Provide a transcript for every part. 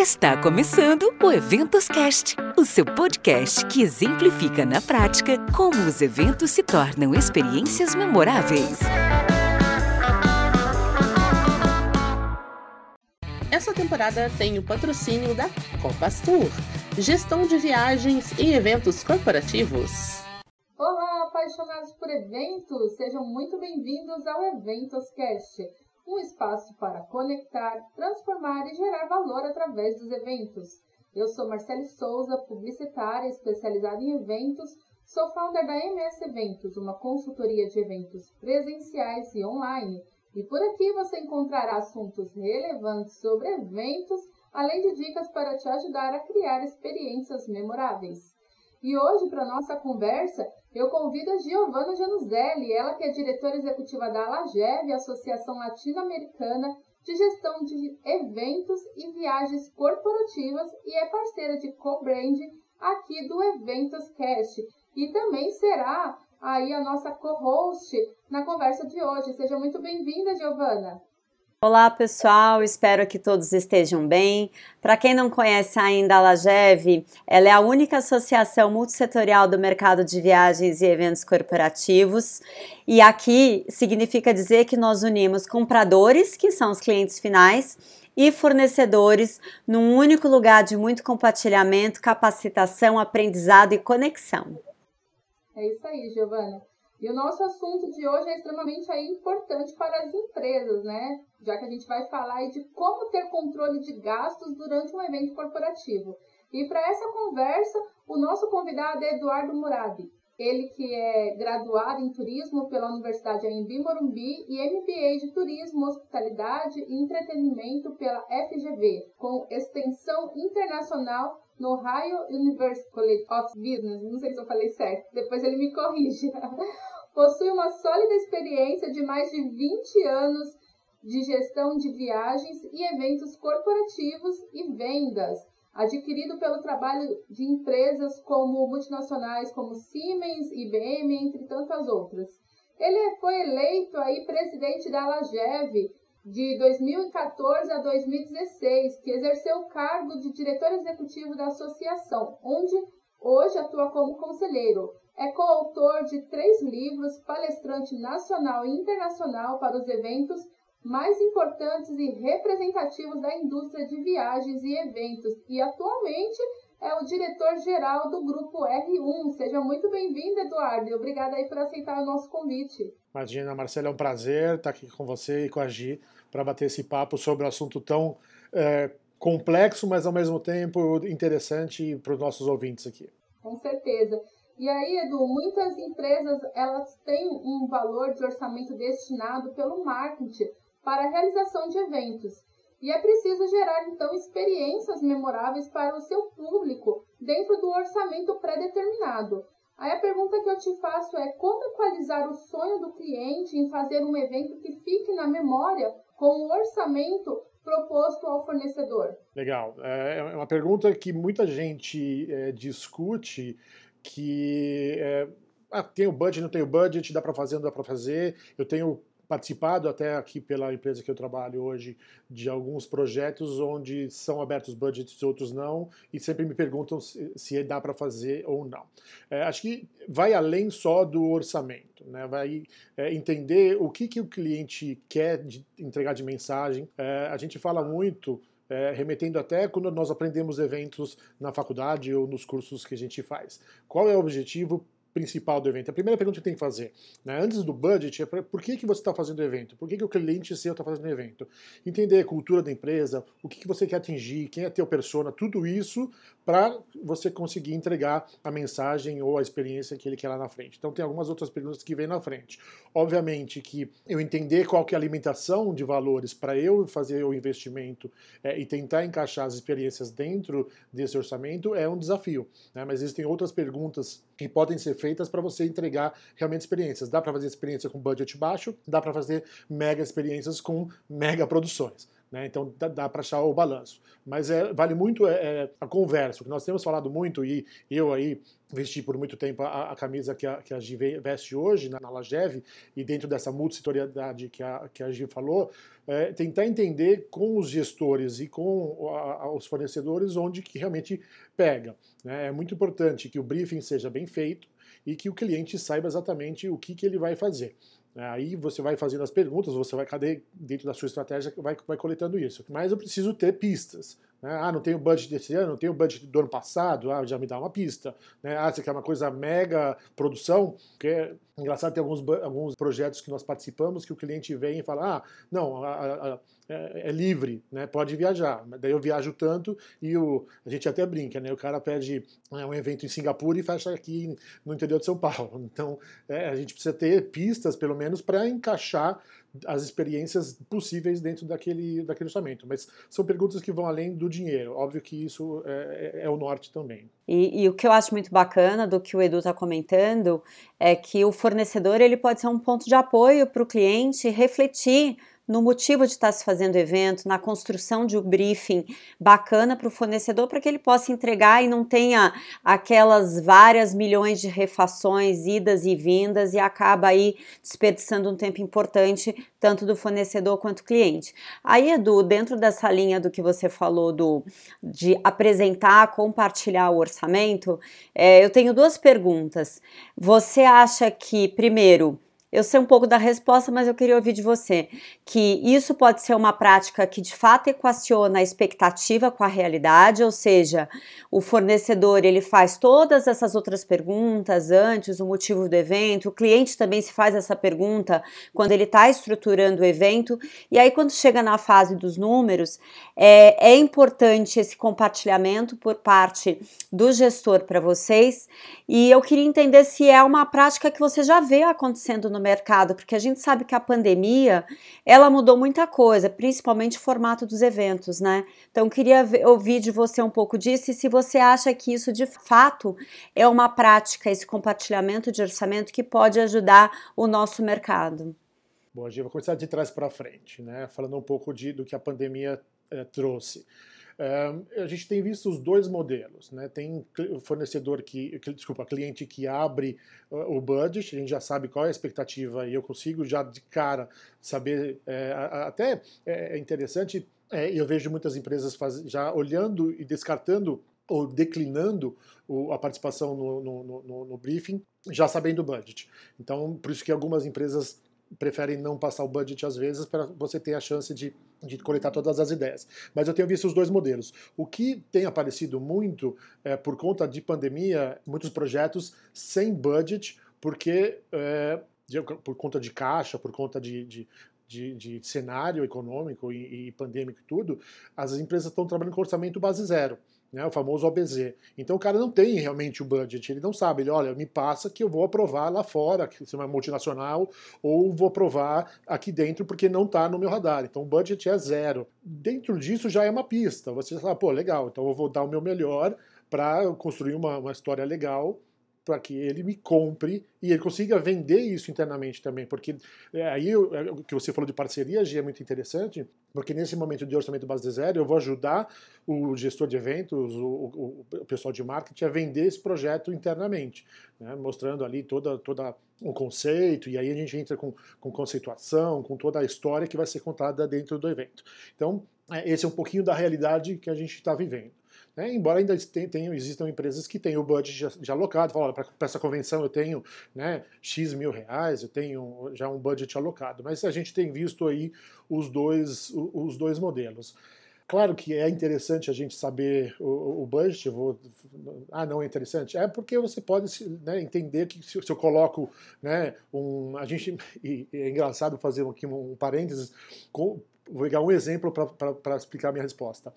Está começando o Eventos Cast, o seu podcast que exemplifica na prática como os eventos se tornam experiências memoráveis. Essa temporada tem o patrocínio da Copas Tour, gestão de viagens e eventos corporativos. Olá, apaixonados por eventos! Sejam muito bem-vindos ao Eventos Cast um espaço para conectar, transformar e gerar valor através dos eventos. Eu sou Marcele Souza, publicitária especializada em eventos, sou founder da MS Eventos, uma consultoria de eventos presenciais e online. E por aqui você encontrará assuntos relevantes sobre eventos, além de dicas para te ajudar a criar experiências memoráveis. E hoje, para nossa conversa, eu convido a Giovanna Januzelli, ela que é diretora executiva da Alagev, Associação Latino-Americana de Gestão de Eventos e Viagens Corporativas e é parceira de co-brand aqui do Eventos Cast. E também será aí a nossa co-host na conversa de hoje. Seja muito bem-vinda, Giovana. Olá pessoal, espero que todos estejam bem. Para quem não conhece ainda a Lagev, ela é a única associação multissetorial do mercado de viagens e eventos corporativos. E aqui significa dizer que nós unimos compradores, que são os clientes finais, e fornecedores num único lugar de muito compartilhamento, capacitação, aprendizado e conexão. É isso aí, Giovana. E o nosso assunto de hoje é extremamente aí importante para as empresas, né? Já que a gente vai falar de como ter controle de gastos durante um evento corporativo. E para essa conversa, o nosso convidado é Eduardo Muradi. Ele que é graduado em turismo pela Universidade Anhembi Morumbi e MBA de Turismo, Hospitalidade e Entretenimento pela FGV, com extensão internacional no Ohio University College of Business, não sei se eu falei certo, depois ele me corrige. Possui uma sólida experiência de mais de 20 anos de gestão de viagens e eventos corporativos e vendas, adquirido pelo trabalho de empresas como multinacionais como Siemens, IBM, entre tantas outras. Ele foi eleito aí presidente da Lagev de 2014 a 2016, que exerceu o cargo de diretor executivo da associação, onde hoje atua como conselheiro. É coautor de três livros, palestrante nacional e internacional para os eventos mais importantes e representativos da indústria de viagens e eventos e atualmente é o diretor-geral do Grupo R1. Seja muito bem-vindo, Eduardo, e obrigada aí por aceitar o nosso convite. Imagina, Marcelo, é um prazer estar aqui com você e com a Gi para bater esse papo sobre um assunto tão é, complexo, mas ao mesmo tempo interessante para os nossos ouvintes aqui. Com certeza. E aí, Edu, muitas empresas elas têm um valor de orçamento destinado pelo marketing para a realização de eventos. E é preciso gerar, então, experiências memoráveis para o seu público dentro do orçamento pré-determinado. Aí a pergunta que eu te faço é como equalizar o sonho do cliente em fazer um evento que fique na memória com o orçamento proposto ao fornecedor? Legal. É, é uma pergunta que muita gente é, discute que é, ah, tem o budget, não tem o budget, dá para fazer, não dá para fazer. Eu tenho participado até aqui pela empresa que eu trabalho hoje de alguns projetos onde são abertos budgets, outros não, e sempre me perguntam se, se dá para fazer ou não. É, acho que vai além só do orçamento, né? vai é, entender o que, que o cliente quer de, entregar de mensagem. É, a gente fala muito é, remetendo até quando nós aprendemos eventos na faculdade ou nos cursos que a gente faz. Qual é o objetivo principal do evento. A primeira pergunta que tem que fazer, né, antes do budget, é por que, que você está fazendo o evento? Por que, que o cliente seu está fazendo o evento? Entender a cultura da empresa, o que, que você quer atingir, quem é teu persona, tudo isso para você conseguir entregar a mensagem ou a experiência que ele quer lá na frente. Então tem algumas outras perguntas que vêm na frente. Obviamente que eu entender qual que é a alimentação de valores para eu fazer o investimento é, e tentar encaixar as experiências dentro desse orçamento é um desafio. Né? Mas existem outras perguntas que podem ser feitas para você entregar realmente experiências. Dá para fazer experiência com budget baixo, dá para fazer mega experiências com mega produções. Né? Então dá, dá para achar o balanço. Mas é, vale muito é, é, a conversa. O que nós temos falado muito, e eu aí vesti por muito tempo a, a camisa que a, que a veste hoje na, na Lagev, e dentro dessa multissetorialidade que a, que a Gi falou, é, tentar entender com os gestores e com a, os fornecedores onde que realmente pega. Né? É muito importante que o briefing seja bem feito e que o cliente saiba exatamente o que, que ele vai fazer. Aí você vai fazendo as perguntas, você vai, dentro da sua estratégia, vai, vai coletando isso. Mas eu preciso ter pistas. Né? Ah, não tenho budget desse ano, não tenho budget do ano passado, ah, já me dá uma pista. Né? Ah, você quer uma coisa mega produção? Que é engraçado, tem alguns, alguns projetos que nós participamos que o cliente vem e fala: ah, não, a, a, a, é, é, livre, né? pode viajar. Daí eu viajo tanto e o, a gente até brinca, né? o cara pede né, um evento em Singapura e fecha aqui no interior de São Paulo. Então é, a gente precisa ter pistas, pelo menos, para encaixar as experiências possíveis dentro daquele, daquele orçamento. Mas são perguntas que vão além do dinheiro. Óbvio que isso é, é, é o norte também. E, e, o que eu acho muito bacana do que o Edu está comentando é que o fornecedor ele pode ser um ponto de apoio para o cliente refletir no motivo de estar se fazendo evento, na construção de um briefing bacana para o fornecedor, para que ele possa entregar e não tenha aquelas várias milhões de refações, idas e vindas, e acaba aí desperdiçando um tempo importante, tanto do fornecedor quanto cliente. Aí, Edu, dentro dessa linha do que você falou do, de apresentar, compartilhar o orçamento, é, eu tenho duas perguntas. Você acha que, primeiro, eu sei um pouco da resposta, mas eu queria ouvir de você que isso pode ser uma prática que de fato equaciona a expectativa com a realidade, ou seja, o fornecedor ele faz todas essas outras perguntas antes, o motivo do evento, o cliente também se faz essa pergunta quando ele está estruturando o evento, e aí quando chega na fase dos números, é, é importante esse compartilhamento por parte do gestor para vocês, e eu queria entender se é uma prática que você já vê acontecendo no mercado, porque a gente sabe que a pandemia ela mudou muita coisa, principalmente o formato dos eventos, né? Então queria ouvir de você um pouco disso e se você acha que isso de fato é uma prática, esse compartilhamento de orçamento que pode ajudar o nosso mercado. Bom, a gente vai começar de trás para frente, né? Falando um pouco de, do que a pandemia eh, trouxe a gente tem visto os dois modelos, né? Tem fornecedor que, desculpa, cliente que abre o budget, a gente já sabe qual é a expectativa e eu consigo já de cara saber, é, até é interessante, é, eu vejo muitas empresas faz, já olhando e descartando ou declinando a participação no, no, no, no briefing, já sabendo o budget. Então, por isso que algumas empresas preferem não passar o budget às vezes para você ter a chance de, de coletar todas as ideias. Mas eu tenho visto os dois modelos. O que tem aparecido muito é, por conta de pandemia, muitos projetos sem budget, porque é, por conta de caixa, por conta de, de de, de, cenário econômico e, e pandêmico e tudo, as empresas estão trabalhando com orçamento base zero né, o famoso OBZ. Então o cara não tem realmente o budget, ele não sabe, ele olha, me passa que eu vou aprovar lá fora, se é uma multinacional, ou vou aprovar aqui dentro porque não está no meu radar. Então o budget é zero. Dentro disso já é uma pista. Você fala, pô, legal, então eu vou dar o meu melhor para construir uma, uma história legal para que ele me compre e ele consiga vender isso internamente também, porque é, aí o é, que você falou de parceria é muito interessante, porque nesse momento de orçamento base de zero eu vou ajudar o gestor de eventos, o, o, o pessoal de marketing a vender esse projeto internamente, né, mostrando ali toda toda o conceito e aí a gente entra com, com conceituação, com toda a história que vai ser contada dentro do evento. Então é, esse é um pouquinho da realidade que a gente está vivendo. Né? Embora ainda tenham, existam empresas que têm o budget já, já alocado, falam, para essa convenção eu tenho né, X mil reais, eu tenho já um budget alocado. Mas a gente tem visto aí os dois, os dois modelos. Claro que é interessante a gente saber o, o budget. Vou, ah, não é interessante? É porque você pode né, entender que se, se, eu coloco né, um. A gente. E, é engraçado fazer aqui um, parênteses. Com, vou pegar um exemplo para explicar minha resposta.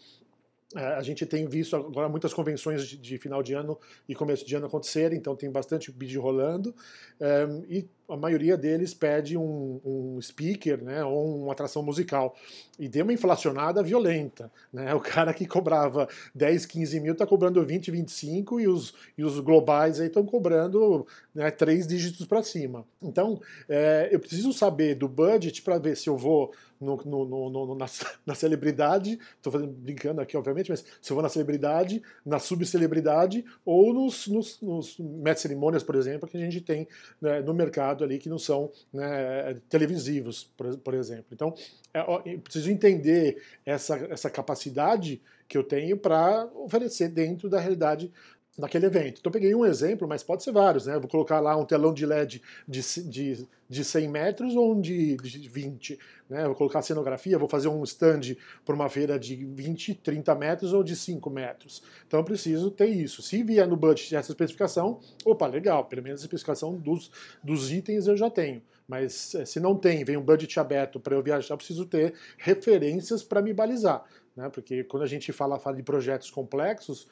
É, a gente tem visto agora muitas convenções de, de, final de ano e começo de ano acontecerem, então tem bastante bid rolando. Um, é, e a maioria deles pede um, um speaker, né, ou uma atração musical. E deu uma inflacionada violenta, né? O cara que cobrava 10, 15 mil está cobrando 20, 25 e os, e os globais aí estão cobrando né, três dígitos para cima. Então, é, eu preciso saber do budget para ver se eu vou no, no, no, na, na, celebridade, estou brincando aqui, obviamente, mas se eu vou na celebridade, na subcelebridade ou nos, nos, nos cerimônias, por exemplo, que a gente tem né, no mercado ali que não são né, televisivos, por, por, exemplo. Então, é, preciso entender essa, essa capacidade que eu tenho para oferecer dentro da realidade naquele evento. Então peguei um exemplo, mas pode ser vários, né? Vou colocar lá um telão de LED de, de, de 100 metros ou um de, de 20, né? Vou colocar cenografia, vou fazer um stand para uma feira de 20, 30 metros ou de 5 metros. Então eu preciso ter isso. Se vier no budget essa especificação, opa, legal, pelo menos a especificação dos, dos itens eu já tenho. Mas eh, se não tem, vem um budget aberto para eu viajar, eu preciso ter referências para me balizar. Né? Porque quando a gente fala, fala de projetos complexos,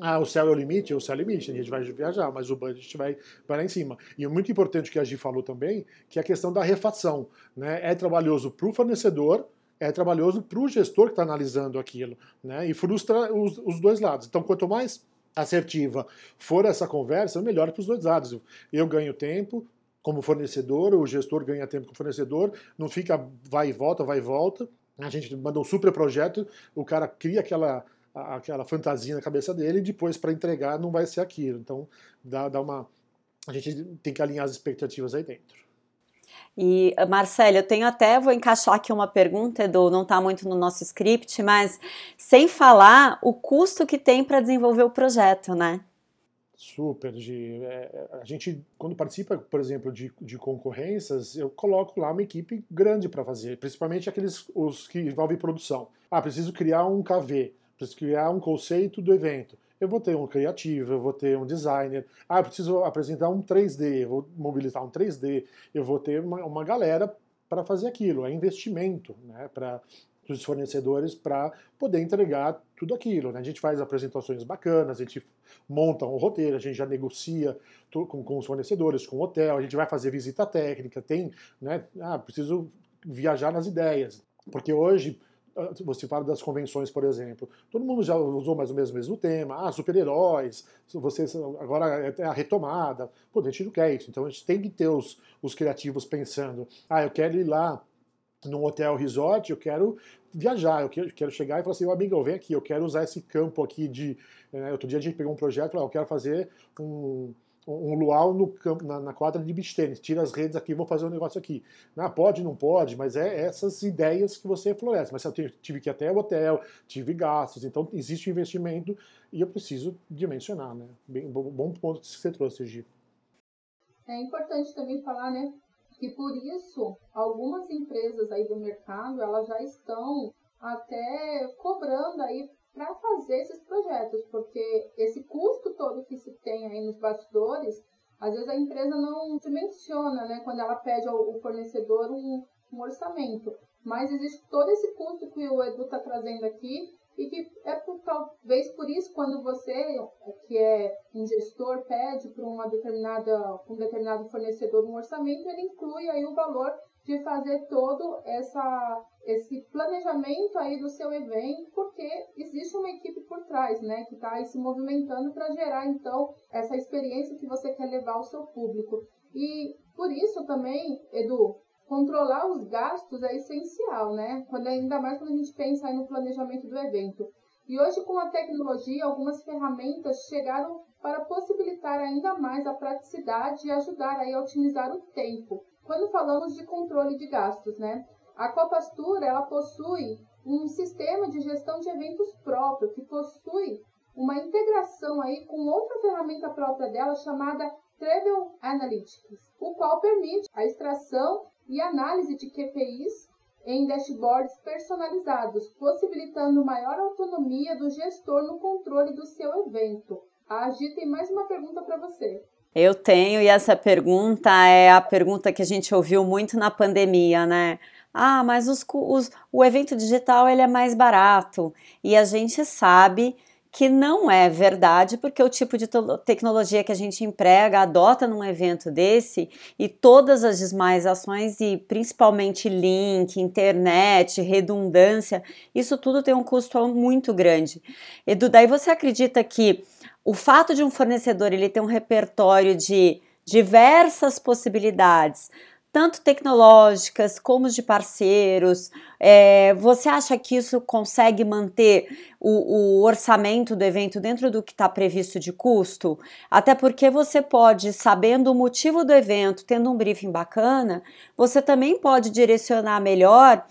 ah, o céu é o limite, o céu é o limite, a gente vai viajar, mas o budget vai, vai lá em cima. E é muito importante que a Gi falou também, que é a questão da refação. Né? É trabalhoso para o fornecedor, é trabalhoso para o gestor que está analisando aquilo, né? e frustra os, os dois lados. Então, quanto mais assertiva for essa conversa, melhor para os dois lados. Eu ganho tempo como fornecedor, o gestor ganha tempo como fornecedor, não fica vai e volta, vai e volta. A gente manda um super projeto, o cara cria aquela aquela fantasia na cabeça dele e depois para entregar não vai ser aquilo. Então dá, dá uma. A gente tem que alinhar as expectativas aí dentro. E, Marcelo, eu tenho até, vou encaixar aqui uma pergunta, Edu, não está muito no nosso script, mas sem falar o custo que tem para desenvolver o projeto, né? Super, de, é, a gente, quando participa, por exemplo, de, de concorrências, eu coloco lá uma equipe grande para fazer, principalmente aqueles os que envolvem produção. Ah, preciso criar um KV preciso criar um conceito do evento. Eu vou ter um criativo, eu vou ter um designer. Ah, eu preciso apresentar um 3D, eu vou mobilizar um 3D. Eu vou ter uma, uma galera para fazer aquilo. É investimento né, para os fornecedores para poder entregar tudo aquilo. Né? A gente faz apresentações bacanas, a gente monta um roteiro, a gente já negocia com, com os fornecedores, com o hotel, a gente vai fazer visita técnica, tem, né, ah, preciso viajar nas ideias. Porque hoje você fala das convenções, por exemplo, todo mundo já usou mais ou menos o mesmo tema, ah, super-heróis, vocês agora é a retomada. Pô, a gente não quer isso, então a gente tem que ter os, os criativos pensando, ah, eu quero ir lá num hotel resort, eu quero viajar, eu quero, chegar e falar assim, oh, amigo, vem aqui, eu quero usar esse campo aqui de... Né, outro dia a gente pegou um projeto ah, eu quero fazer um um luau no campo, na, na, quadra de beach tênis, tira as redes aqui, vou fazer um negócio aqui. Ah, pode, não pode, mas é essas ideias que você floresce. Mas eu tive que ir até o hotel, tive gastos, então existe investimento e eu preciso dimensionar, né? Bem, bom, ponto que você trouxe, Gi. É importante também falar, né, que por isso algumas empresas aí do mercado, elas já estão até cobrando aí para fazer esses projetos, porque esse custo tem aí nos bastidores, às vezes a empresa não dimensiona, né, quando ela pede ao, fornecedor um, um orçamento. Mas existe todo esse custo que o Edu está trazendo aqui e que é por, talvez por isso quando você, que é um gestor, pede para uma determinada, um determinado fornecedor um orçamento, ele inclui aí o valor de fazer todo essa, esse planejamento aí do seu evento, porque existe uma equipe por trás, né, que está se movimentando para gerar, então, essa experiência que você quer levar ao seu público. E por isso também, Edu, controlar os gastos é essencial, né? Quando, ainda mais quando a gente pensa no planejamento do evento. E hoje, com a tecnologia, algumas ferramentas chegaram para possibilitar ainda mais a praticidade e ajudar aí a otimizar o tempo quando falamos de controle de gastos, né? A Copastura, ela possui um sistema de gestão de eventos próprio, que possui uma integração aí com outra ferramenta própria dela chamada Travel Analytics, o qual permite a extração e análise de QPIs em dashboards personalizados, possibilitando maior autonomia do gestor no controle do seu evento. A Agi tem mais uma pergunta para você. Eu tenho, e essa pergunta é a pergunta que a gente ouviu muito na pandemia, né? Ah, mas os, os, o evento digital ele é mais barato. E a gente sabe que não é verdade, porque o tipo de tecnologia que a gente emprega, adota num evento desse, e todas as demais ações, e principalmente link, internet, redundância, isso tudo tem um custo muito grande. Edu, daí você acredita que o fato de um fornecedor ele ter um repertório de diversas possibilidades, tanto tecnológicas como de parceiros. É, você acha que isso consegue manter o, o orçamento do evento dentro do que está previsto de custo? Até porque você pode, sabendo o motivo do evento, tendo um briefing bacana, você também pode direcionar melhor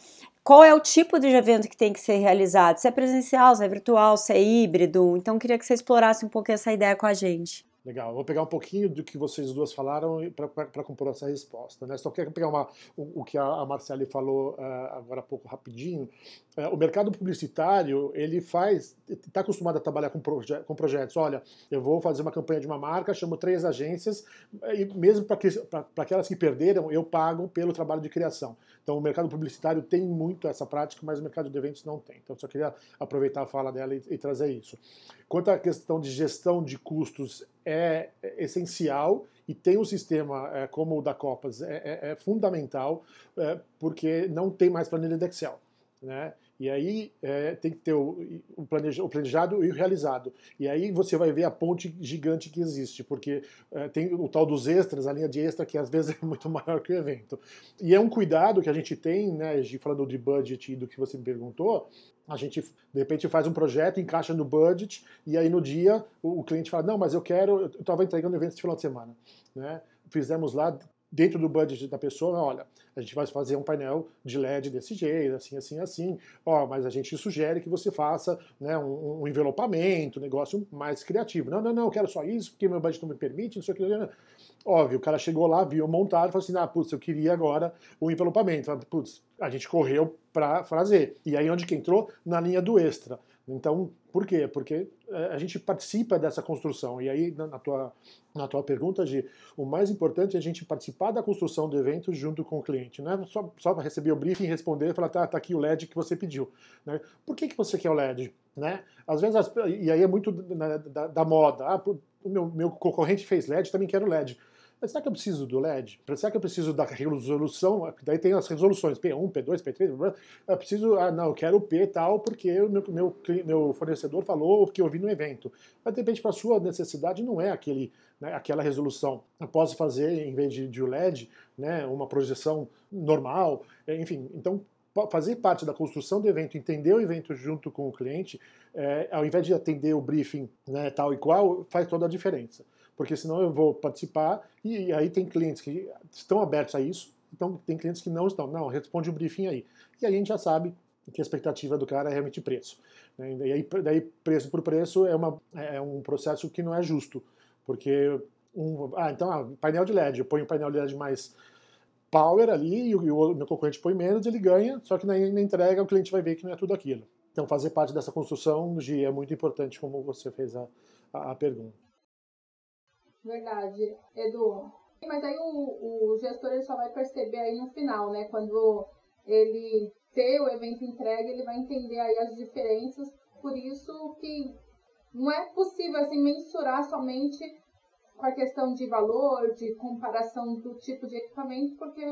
qual é o tipo de evento que tem que ser realizado, se é presencial, se é virtual, se é híbrido. Então, queria que você explorasse um pouco essa ideia com a gente. Legal, vou pegar um pouquinho do que vocês duas falaram para compor essa resposta. Né? Só quero pegar uma, o, o que a, Marcele falou uh, agora há pouco rapidinho. Uh, o mercado publicitário, ele faz, está acostumado a trabalhar com, proje com projetos. Olha, eu vou fazer uma campanha de uma marca, chamo três agências, e mesmo para aquelas que perderam, eu pago pelo trabalho de criação. Então o mercado publicitário tem muito essa prática, mas o mercado de eventos não tem. Então só queria aproveitar a fala dela e, e trazer isso. Quanto à questão de gestão de custos, é essencial e tem um sistema é, como o da Copas é, é, é fundamental é, porque não tem mais planilha de Excel. Né? E aí é, tem que ter o, o, planejado e o realizado. E aí você vai ver a ponte gigante que existe, porque é, tem o tal dos extras, a linha de extra, que às vezes é muito maior que o evento. E é um cuidado que a gente tem, né, falando de budget e do que você me perguntou, a gente de repente faz um projeto, encaixa no budget, e aí no dia o, o cliente fala: Não, mas eu quero, eu estava entregando evento esse final de semana. Né? Fizemos lá, dentro do budget da pessoa, olha, a gente vai fazer um painel de LED desse jeito, assim, assim, assim, ó, mas a gente sugere que você faça né, um, um envelopamento, um negócio mais criativo. Não, não, não, eu quero só isso, porque meu budget não me permite, não sei o que. Óbvio, o cara chegou lá, viu montado, falou assim, ah, putz, eu queria agora o envelopamento. Putz, a gente correu para fazer. E aí onde que entrou? Na linha do extra. Então, por quê? Porque é, a gente participa dessa construção. E aí, na tua, na tua pergunta, Gi, o mais importante é a gente participar da construção do evento junto com o cliente. Não é só, só receber o briefing, responder e falar, tá, tá aqui o LED que você pediu. Né? Por que, que você quer o LED? Né? Às vezes, e aí é muito da, da, da moda. Ah, o meu, meu concorrente fez LED, também quero LED. Mas será que eu preciso do LED? Será que eu preciso da resolução? Daí tem as resoluções, P1, P2, P3, eu preciso, ah, não, eu quero o P tal, porque o meu, meu, meu fornecedor falou que eu vi no evento. Mas de repente, para a sua necessidade, não é aquele, né, aquela resolução. Eu posso fazer, em vez de, de LED, né, uma projeção normal, enfim. Então, fazer parte da construção do evento, entender o evento junto com o cliente, é, ao invés de atender o briefing né, tal e qual, faz toda a diferença porque senão eu vou participar e aí tem clientes que estão abertos a isso, então tem clientes que não estão. Não, responde o briefing aí. E aí a gente já sabe que a expectativa do cara é realmente preço. Né? E aí, daí preço por preço é, uma, é um processo que não é justo, porque um, ah, então ah, painel de LED, eu ponho um painel de LED mais power ali e o, e o meu concorrente põe menos, ele ganha, só que na, na entrega o cliente vai ver que não é tudo aquilo. Então fazer parte dessa construção de é muito importante, como você fez a, a, a pergunta. Verdade, Edu. Mas aí o, o gestor ele só vai perceber aí no final, né? Quando ele ter o evento entregue, ele vai entender aí as diferenças. Por isso que não é possível assim mensurar somente com a questão de valor, de comparação do tipo de equipamento, porque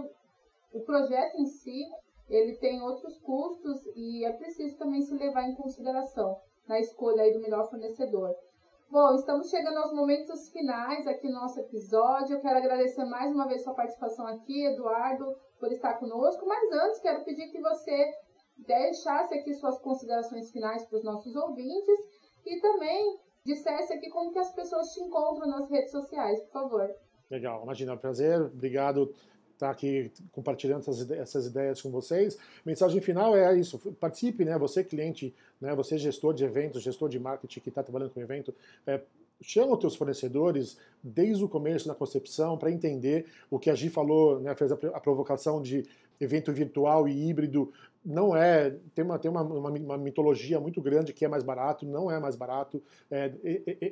o projeto em si ele tem outros custos e é preciso também se levar em consideração na escolha aí do melhor fornecedor. Bom, estamos chegando aos momentos finais aqui no nosso episódio. Eu quero agradecer mais uma vez sua participação aqui, Eduardo, por estar conosco. Mas antes, quero pedir que você deixasse aqui suas considerações finais para os nossos ouvintes e também dissesse aqui como que as pessoas te encontram nas redes sociais, por favor. Legal, imagina, é prazer. Obrigado estar aqui compartilhando essas, essas ideias com vocês. Mensagem final é isso: participe, né? Você cliente, né? Você gestor de eventos, gestor de marketing que está trabalhando com evento, é, chama os teus fornecedores desde o começo na concepção para entender o que a Gi falou, né? Fez a, a provocação de evento virtual e híbrido não é tem uma tem uma, uma, uma, mitologia muito grande que é mais barato não é mais barato é,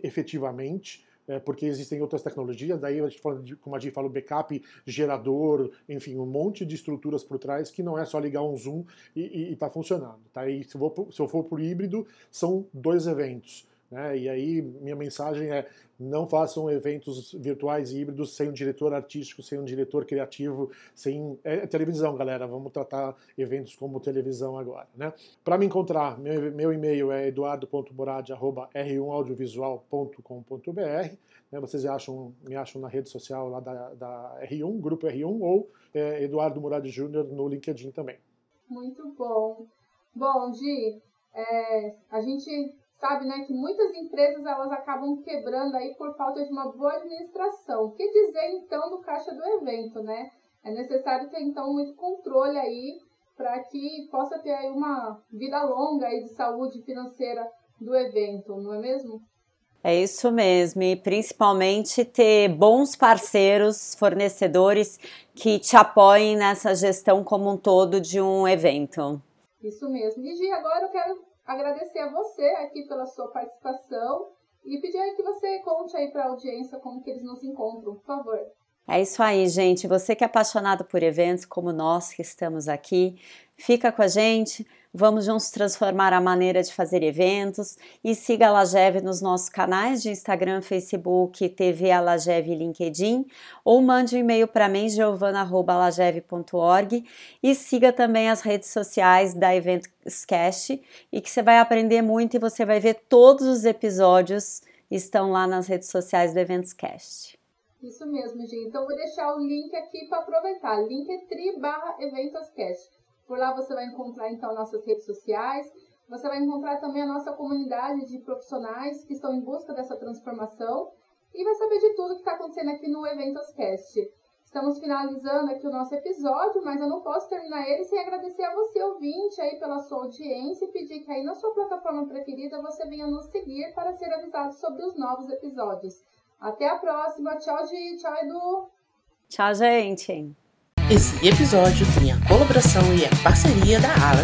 efetivamente é, porque existem outras tecnologias, daí a gente fala de, como a gente fala, backup, gerador, enfim, um monte de estruturas por trás que não é só ligar um Zoom e está funcionando. Tá? E se, vou, se eu for por híbrido, são dois eventos. Né? E aí, minha mensagem é: não façam eventos virtuais e híbridos sem um diretor artístico, sem um diretor criativo, sem. É televisão, galera. Vamos tratar eventos como televisão agora. Né? Para me encontrar, meu, e-mail é eduardo.morad.r1audiovisual.com.br. Né? Vocês acham, me acham na rede social lá da, da R1, Grupo R1, ou é, Eduardo Murad Júnior no LinkedIn também. Muito bom. Bom, Gi, é, a gente sabe, né, que muitas empresas elas acabam quebrando aí por falta de uma boa administração. O que dizer então do caixa do evento, né? É necessário ter então muito controle aí para que possa ter aí uma vida longa aí de saúde financeira do evento, não é mesmo? É isso mesmo, e principalmente ter bons parceiros, fornecedores que te apoiem nessa gestão como um todo de um evento. Isso mesmo. E Gi, agora eu quero agradecer a você aqui pela sua participação e pedir que você conte aí para a audiência como que eles nos encontram, por favor. É isso aí, gente. Você que é apaixonado por eventos como nós que estamos aqui, fica com a gente. Vamos juntos transformar a maneira de fazer eventos e siga a Lagev nos nossos canais de Instagram, Facebook, TV a Lagev e LinkedIn ou mande um e-mail para mim, giovana.lagev.org e siga também as redes sociais da Eventscast e que você vai aprender muito e você vai ver todos os episódios estão lá nas redes sociais do Eventscast. Isso mesmo, gente. Então vou deixar o link aqui para aproveitar. Linktree barra Eventscast. Por lá você vai encontrar então nossas redes sociais. Você vai encontrar também a nossa comunidade de profissionais que estão em busca dessa transformação e vai saber de tudo que está acontecendo aqui no Eventoscast. Estamos finalizando aqui o nosso episódio, mas eu não posso terminar ele sem agradecer a você, ouvinte, aí pela sua audiência e pedir que aí na sua plataforma preferida você venha nos seguir para ser avisado sobre os novos episódios. Até a próxima. Tchau. Tchau, Edu. Tchau, gente. Esse episódio tem a colaboração e a parceria da Ala.